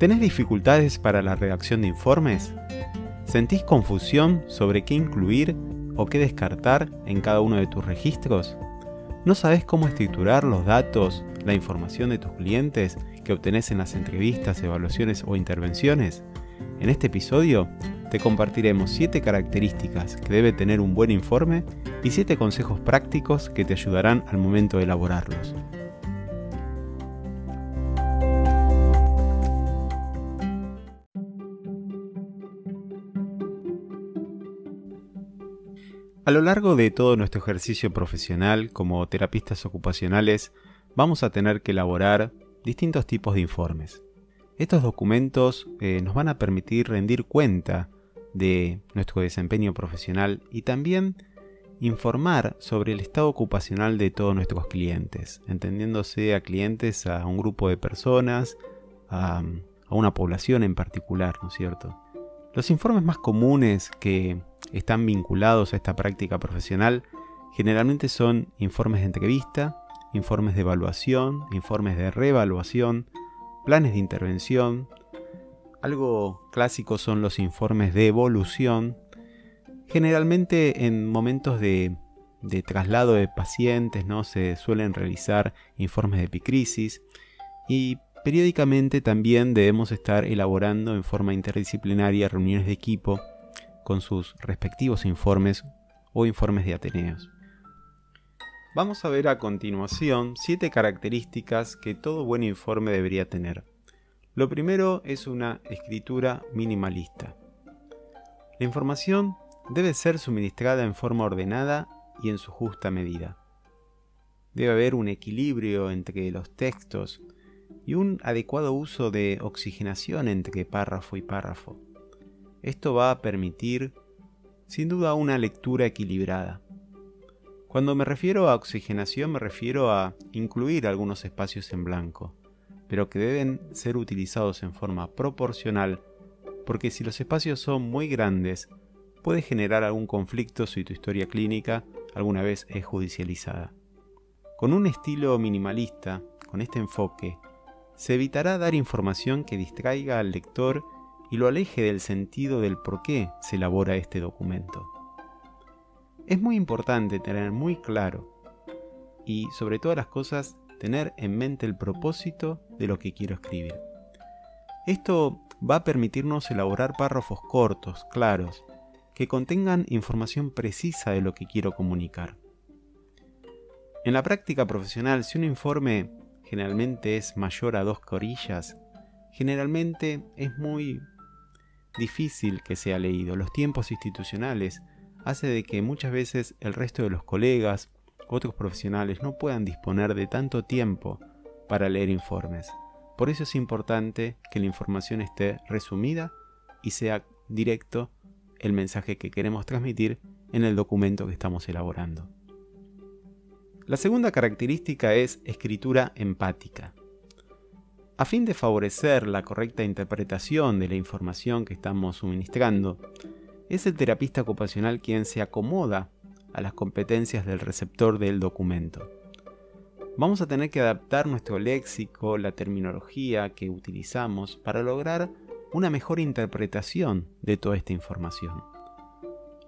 ¿Tenés dificultades para la redacción de informes? ¿Sentís confusión sobre qué incluir o qué descartar en cada uno de tus registros? ¿No sabes cómo estructurar los datos, la información de tus clientes que obtenés en las entrevistas, evaluaciones o intervenciones? En este episodio te compartiremos 7 características que debe tener un buen informe y 7 consejos prácticos que te ayudarán al momento de elaborarlos. A lo largo de todo nuestro ejercicio profesional como terapistas ocupacionales, vamos a tener que elaborar distintos tipos de informes. Estos documentos eh, nos van a permitir rendir cuenta de nuestro desempeño profesional y también informar sobre el estado ocupacional de todos nuestros clientes, entendiéndose a clientes a un grupo de personas, a, a una población en particular, ¿no es cierto? Los informes más comunes que están vinculados a esta práctica profesional generalmente son informes de entrevista, informes de evaluación, informes de reevaluación, planes de intervención. Algo clásico son los informes de evolución. Generalmente en momentos de, traslado de pacientes ¿no? se suelen realizar informes de epicrisis y periódicamente también debemos estar elaborando en forma interdisciplinaria reuniones de equipo con sus respectivos informes o informes de Ateneos. Vamos a ver a continuación siete características que todo buen informe debería tener. Lo primero es una escritura minimalista. La información debe ser suministrada en forma ordenada y en su justa medida. Debe haber un equilibrio entre los textos y un adecuado uso de oxigenación entre párrafo y párrafo. Esto va a permitir, sin duda, una lectura equilibrada. Cuando me refiero a oxigenación me refiero a incluir algunos espacios en blanco, pero que deben ser utilizados en forma proporcional, porque si los espacios son muy grandes, puede generar algún conflicto si tu historia clínica alguna vez es judicializada. Con un estilo minimalista, con este enfoque, se evitará dar información que distraiga al lector y lo aleje del sentido del por qué se elabora este documento. Es muy importante tener muy claro y sobre todas las cosas tener en mente el propósito de lo que quiero escribir. Esto va a permitirnos elaborar párrafos cortos, claros, que contengan información precisa de lo que quiero comunicar. En la práctica profesional, si un informe generalmente es mayor a dos corillas, generalmente es muy difícil que sea leído. Los tiempos institucionales hace de que muchas veces el resto de los colegas, otros profesionales, no puedan disponer de tanto tiempo para leer informes. Por eso es importante que la información esté resumida y sea directo el mensaje que queremos transmitir en el documento que estamos elaborando. La segunda característica es escritura empática. A fin de favorecer la correcta interpretación de la información que estamos suministrando, es el terapista ocupacional quien se acomoda a las competencias del receptor del documento. Vamos a tener que adaptar nuestro léxico, la terminología que utilizamos para lograr una mejor interpretación de toda esta información.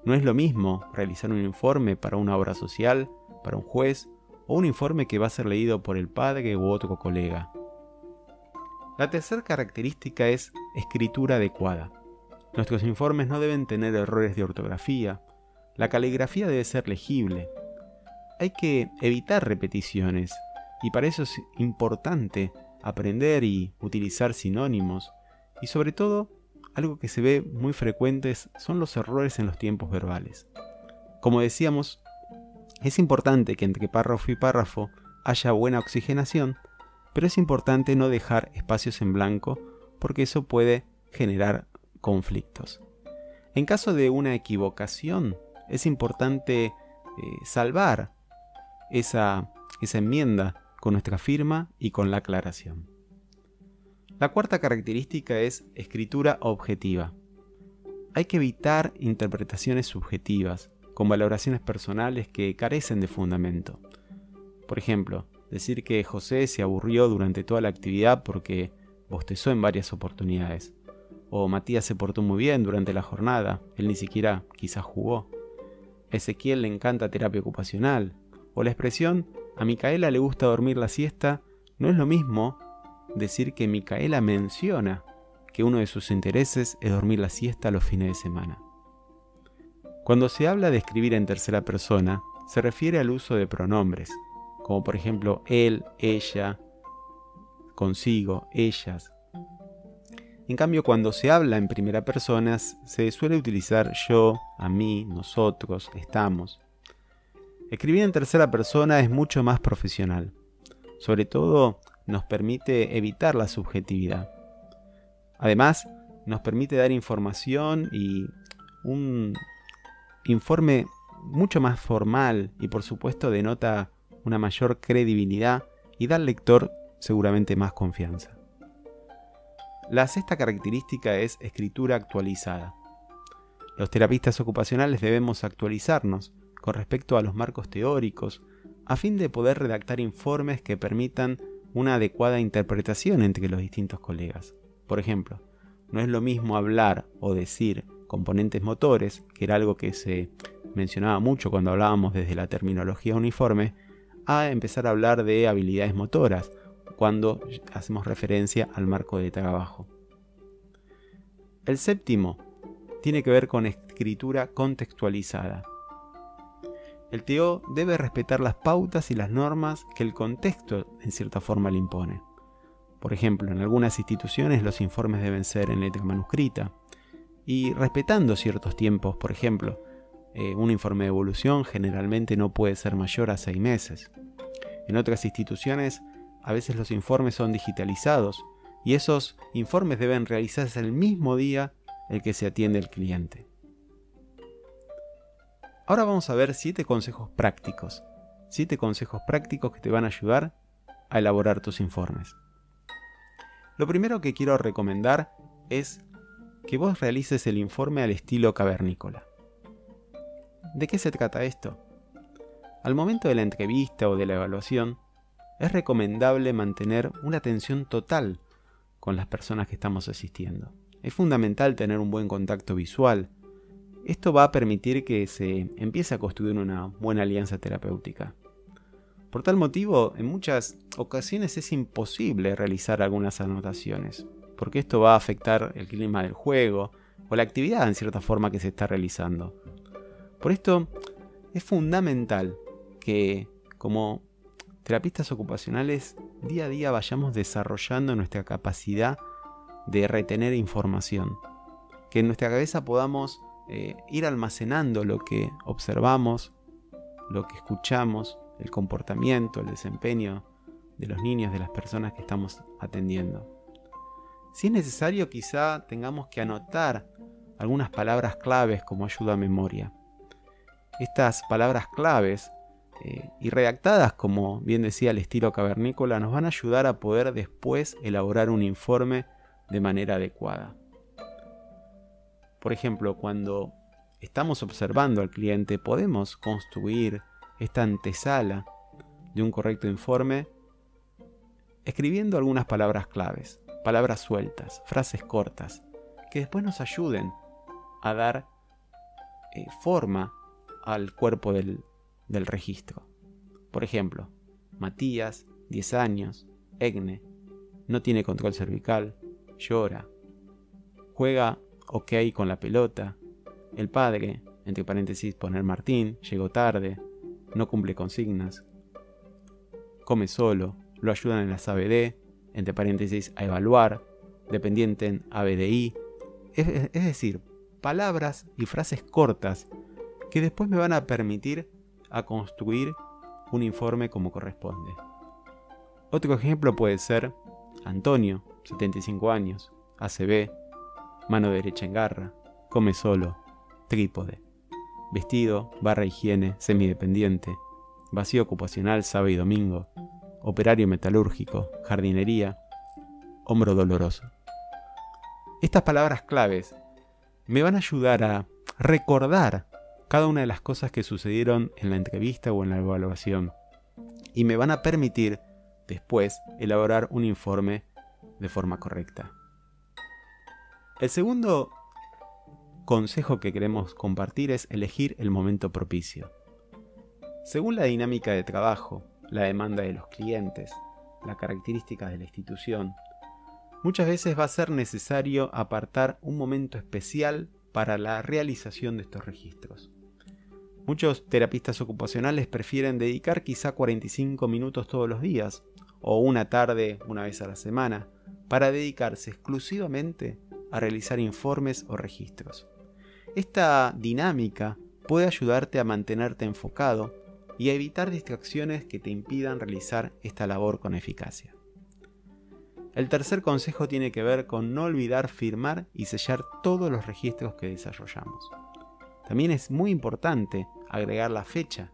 No es lo mismo realizar un informe para una obra social, para un juez, o un informe que va a ser leído por el padre u otro colega. La tercera característica es escritura adecuada. Nuestros informes no deben tener errores de ortografía, la caligrafía debe ser legible. Hay que evitar repeticiones y para eso es importante aprender y utilizar sinónimos y sobre todo algo que se ve muy frecuentes son los errores en los tiempos verbales. Como decíamos, es importante que entre párrafo y párrafo haya buena oxigenación pero es importante no dejar espacios en blanco porque eso puede generar conflictos. En caso de una equivocación, es importante eh, salvar esa, esa enmienda con nuestra firma y con la aclaración. La cuarta característica es escritura objetiva. Hay que evitar interpretaciones subjetivas, con valoraciones personales que carecen de fundamento. Por ejemplo, decir que José se aburrió durante toda la actividad porque bostezó en varias oportunidades. O Matías se portó muy bien durante la jornada, él ni siquiera quizás jugó. Ezequiel le encanta terapia ocupacional. O la expresión, a Micaela le gusta dormir la siesta, no es lo mismo decir que Micaela menciona que uno de sus intereses es dormir la siesta los fines de semana. Cuando se habla de escribir en tercera persona, se refiere al uso de pronombres, como por ejemplo él, ella, consigo, ellas. En cambio, cuando se habla en primera persona, se suele utilizar yo, a mí, nosotros, estamos. Escribir en tercera persona es mucho más profesional. Sobre todo, nos permite evitar la subjetividad. Además, nos permite dar información y un informe mucho más formal y por supuesto denota una mayor credibilidad y da al lector seguramente más confianza. La sexta característica es escritura actualizada. Los terapistas ocupacionales debemos actualizarnos con respecto a los marcos teóricos a fin de poder redactar informes que permitan una adecuada interpretación entre los distintos colegas. Por ejemplo, no es lo mismo hablar o decir componentes motores, que era algo que se mencionaba mucho cuando hablábamos desde la terminología uniforme, a empezar a hablar de habilidades motoras, cuando hacemos referencia al marco de trabajo. El séptimo tiene que ver con escritura contextualizada. El TO debe respetar las pautas y las normas que el contexto en cierta forma le impone. Por ejemplo, en algunas instituciones los informes deben ser en letra manuscrita y respetando ciertos tiempos, por ejemplo, eh, un informe de evolución generalmente no puede ser mayor a seis meses. En otras instituciones, a veces los informes son digitalizados y esos informes deben realizarse el mismo día el que se atiende el cliente. Ahora vamos a ver siete consejos prácticos. Siete consejos prácticos que te van a ayudar a elaborar tus informes. Lo primero que quiero recomendar es que vos realices el informe al estilo cavernícola. ¿De qué se trata esto? Al momento de la entrevista o de la evaluación, es recomendable mantener una atención total con las personas que estamos asistiendo. Es fundamental tener un buen contacto visual. Esto va a permitir que se empiece a construir una buena alianza terapéutica. Por tal motivo, en muchas ocasiones es imposible realizar algunas anotaciones, porque esto va a afectar el clima del juego o la actividad en cierta forma que se está realizando. Por esto es fundamental que como terapistas ocupacionales día a día vayamos desarrollando nuestra capacidad de retener información. Que en nuestra cabeza podamos eh, ir almacenando lo que observamos, lo que escuchamos, el comportamiento, el desempeño de los niños, de las personas que estamos atendiendo. Si es necesario, quizá tengamos que anotar algunas palabras claves como ayuda a memoria estas palabras claves eh, y redactadas, como bien decía el estilo cavernícola, nos van a ayudar a poder después elaborar un informe de manera adecuada. Por ejemplo, cuando estamos observando al cliente, podemos construir esta antesala de un correcto informe escribiendo algunas palabras claves, palabras sueltas, frases cortas, que después nos ayuden a dar eh, forma al cuerpo del, registro. Por ejemplo, Matías, 10 años, Egne, no tiene control cervical, llora, juega ok con la pelota, el padre, entre paréntesis poner Martín, llegó tarde, no cumple consignas, come solo, lo ayudan en las ABD, entre paréntesis a evaluar, dependiente en ABDI, es, es decir, palabras y frases cortas que después me van a permitir a construir un informe como corresponde. Otro ejemplo puede ser Antonio, 75 años, ACB, mano derecha en garra, come solo, trípode, vestido, barra higiene, semidependiente, vacío ocupacional sábado y domingo, operario metalúrgico, jardinería, hombro doloroso. Estas palabras claves me van a ayudar a recordar cada una de las cosas que sucedieron en la entrevista o en la evaluación y me van a permitir después elaborar un informe de forma correcta. El segundo consejo que queremos compartir es elegir el momento propicio. Según la dinámica de trabajo, la demanda de los clientes, las características de la institución, muchas veces va a ser necesario apartar un momento especial para la realización de estos registros. Muchos terapistas ocupacionales prefieren dedicar quizá 45 minutos todos los días o una tarde una vez a la semana para dedicarse exclusivamente a realizar informes o registros. Esta dinámica puede ayudarte a mantenerte enfocado y a evitar distracciones que te impidan realizar esta labor con eficacia. El tercer consejo tiene que ver con no olvidar firmar y sellar todos los registros que desarrollamos. También es muy importante agregar la fecha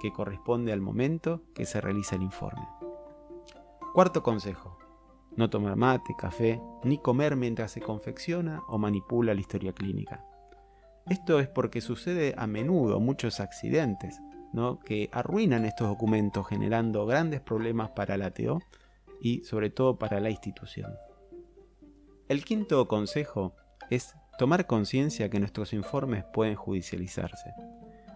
que corresponde al momento que se realiza el informe. Cuarto consejo. No tomar mate, café, ni comer mientras se confecciona o manipula la historia clínica. Esto es porque sucede a menudo muchos accidentes que arruinan estos documentos generando grandes problemas para la TO y sobre todo para la institución. El quinto consejo es tomar conciencia que nuestros informes pueden judicializarse.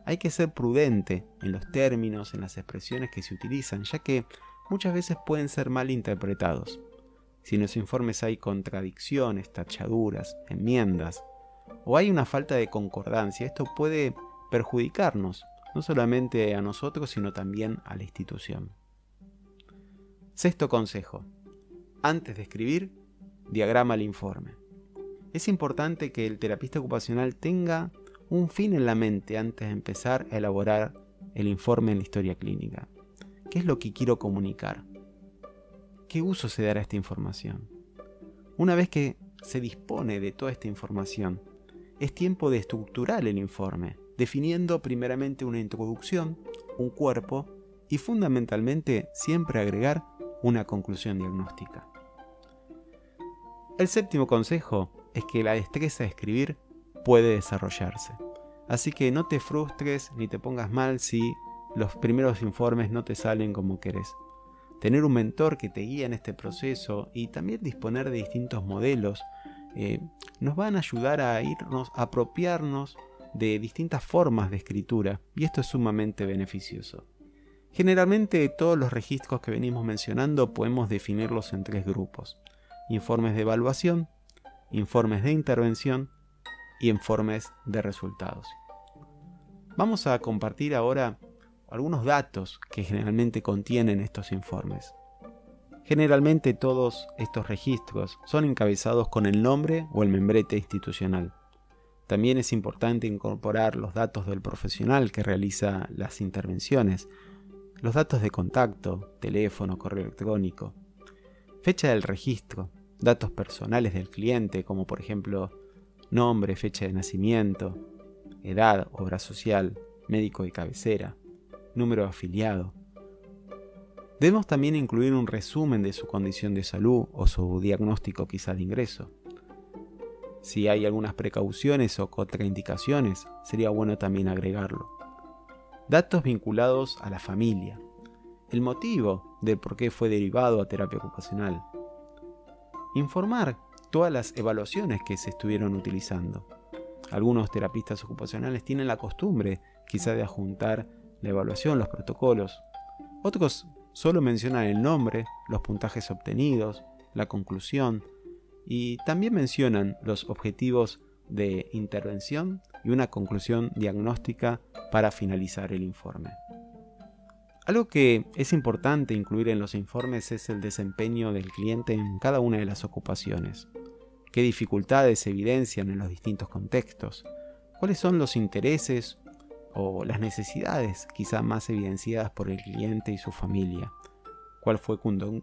Hay que ser prudente en los términos, en las expresiones que se utilizan, ya que muchas veces pueden ser mal interpretados. Si en los informes hay contradicciones, tachaduras, enmiendas, o hay una falta de concordancia, esto puede perjudicarnos, no solamente a nosotros, sino también a la institución. Sexto consejo. Antes de escribir, diagrama el informe. Es importante que el terapista ocupacional tenga un fin en la mente antes de empezar a elaborar el informe en la historia clínica. ¿Qué es lo que quiero comunicar? ¿Qué uso se dará a esta información? Una vez que se dispone de toda esta información, es tiempo de estructurar el informe, definiendo primeramente una introducción, un cuerpo y fundamentalmente siempre agregar una conclusión diagnóstica. El séptimo consejo es que la destreza de escribir puede desarrollarse. Así que no te frustres ni te pongas mal si los primeros informes no te salen como querés. Tener un mentor que te guíe en este proceso y también disponer de distintos modelos eh, nos van a ayudar a irnos, a apropiarnos de distintas formas de escritura y esto es sumamente beneficioso. Generalmente todos los registros que venimos mencionando podemos definirlos en tres grupos. Informes de evaluación, informes de intervención y informes de resultados. Vamos a compartir ahora algunos datos que generalmente contienen estos informes. Generalmente todos estos registros son encabezados con el nombre o el membrete institucional. También es importante incorporar los datos del profesional que realiza las intervenciones, los datos de contacto, teléfono, correo electrónico, fecha del registro, datos personales del cliente, como por ejemplo nombre, fecha de nacimiento, edad, obra social, médico de cabecera, número afiliado. Debemos también incluir un resumen de su condición de salud o su diagnóstico quizá de ingreso. Si hay algunas precauciones o contraindicaciones, sería bueno también agregarlo. Datos vinculados a la familia. El motivo del por qué fue derivado a terapia ocupacional. Informar todas las evaluaciones que se estuvieron utilizando. Algunos terapistas ocupacionales tienen la costumbre quizá de adjuntar la evaluación, los protocolos. Otros solo mencionan el nombre, los puntajes obtenidos, la conclusión y también mencionan los objetivos de intervención y una conclusión diagnóstica para finalizar el informe. Algo que es importante incluir en los informes es el desempeño del cliente en cada una de las ocupaciones. ¿Qué dificultades se evidencian en los distintos contextos? ¿Cuáles son los intereses o las necesidades quizá más evidenciadas por el cliente y su familia? ¿Cuál fue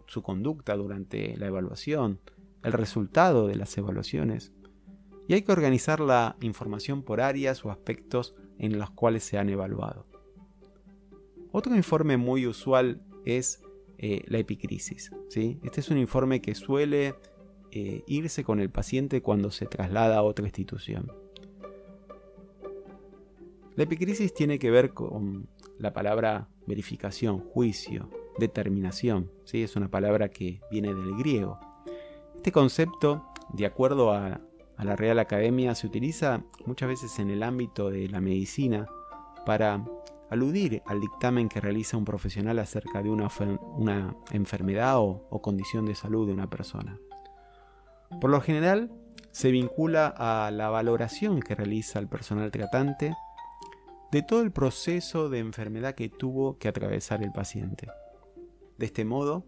su conducta durante la evaluación? ¿El resultado de las evaluaciones? y hay que organizar la información por áreas o aspectos en los cuales se han evaluado. Otro informe muy usual es eh, la epicrisis. ¿sí? Este es un informe que suele eh, irse con el paciente cuando se traslada a otra institución. La epicrisis tiene que ver con la palabra verificación, juicio, determinación. ¿sí? Es una palabra que viene del griego Este concepto, de acuerdo a, la Real Academia, se utiliza muchas veces en el ámbito de la medicina para aludir al dictamen que realiza un profesional acerca de una, enfermedad o condición de salud de una persona. Por lo general, se vincula a la valoración que realiza el personal tratante de todo el proceso de enfermedad que tuvo que atravesar el paciente. De este modo,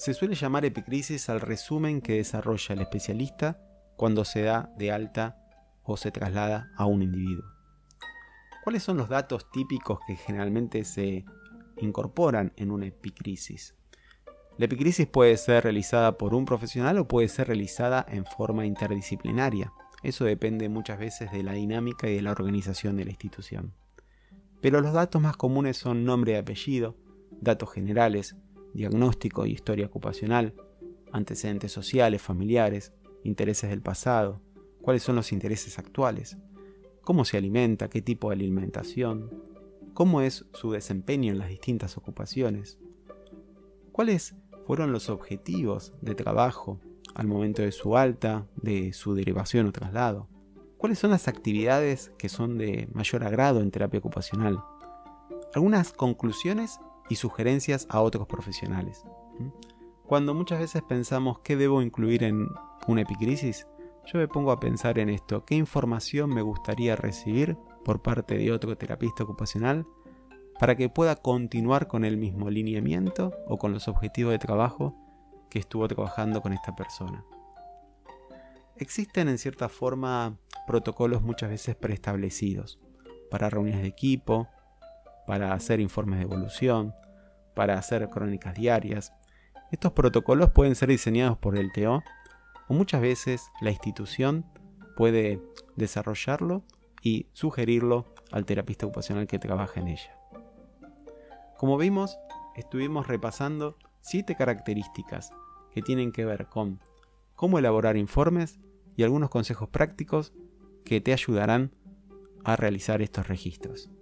se suele llamar epicrisis al resumen que desarrolla el especialista cuando se da de alta o se traslada a un individuo. ¿Cuáles son los datos típicos que generalmente se incorporan en una epicrisis? La epicrisis puede ser realizada por un profesional o puede ser realizada en forma interdisciplinaria. Eso depende muchas veces de la dinámica y de la organización de la institución. Pero los datos más comunes son nombre y apellido, datos generales, diagnóstico y historia ocupacional, antecedentes sociales, familiares, intereses del pasado, cuáles son los intereses actuales, cómo se alimenta, qué tipo de alimentación, cómo es su desempeño en las distintas ocupaciones, cuáles fueron los objetivos de trabajo al momento de su alta, de su derivación o traslado, cuáles son las actividades que son de mayor agrado en terapia ocupacional, algunas conclusiones y sugerencias a otros profesionales. Cuando muchas veces pensamos qué debo incluir en una epicrisis, yo me pongo a pensar en esto, qué información me gustaría recibir por parte de otro terapista ocupacional para que pueda continuar con el mismo lineamiento o con los objetivos de trabajo que estuvo trabajando con esta persona. Existen en cierta forma protocolos muchas veces preestablecidos para reuniones de equipo, para hacer informes de evolución, para hacer crónicas diarias. Estos protocolos pueden ser diseñados por el TO o muchas veces la institución puede desarrollarlo y sugerirlo al terapista ocupacional que trabaja en ella. Como vimos, estuvimos repasando siete características que tienen que ver con cómo elaborar informes y algunos consejos prácticos que te ayudarán a realizar estos registros.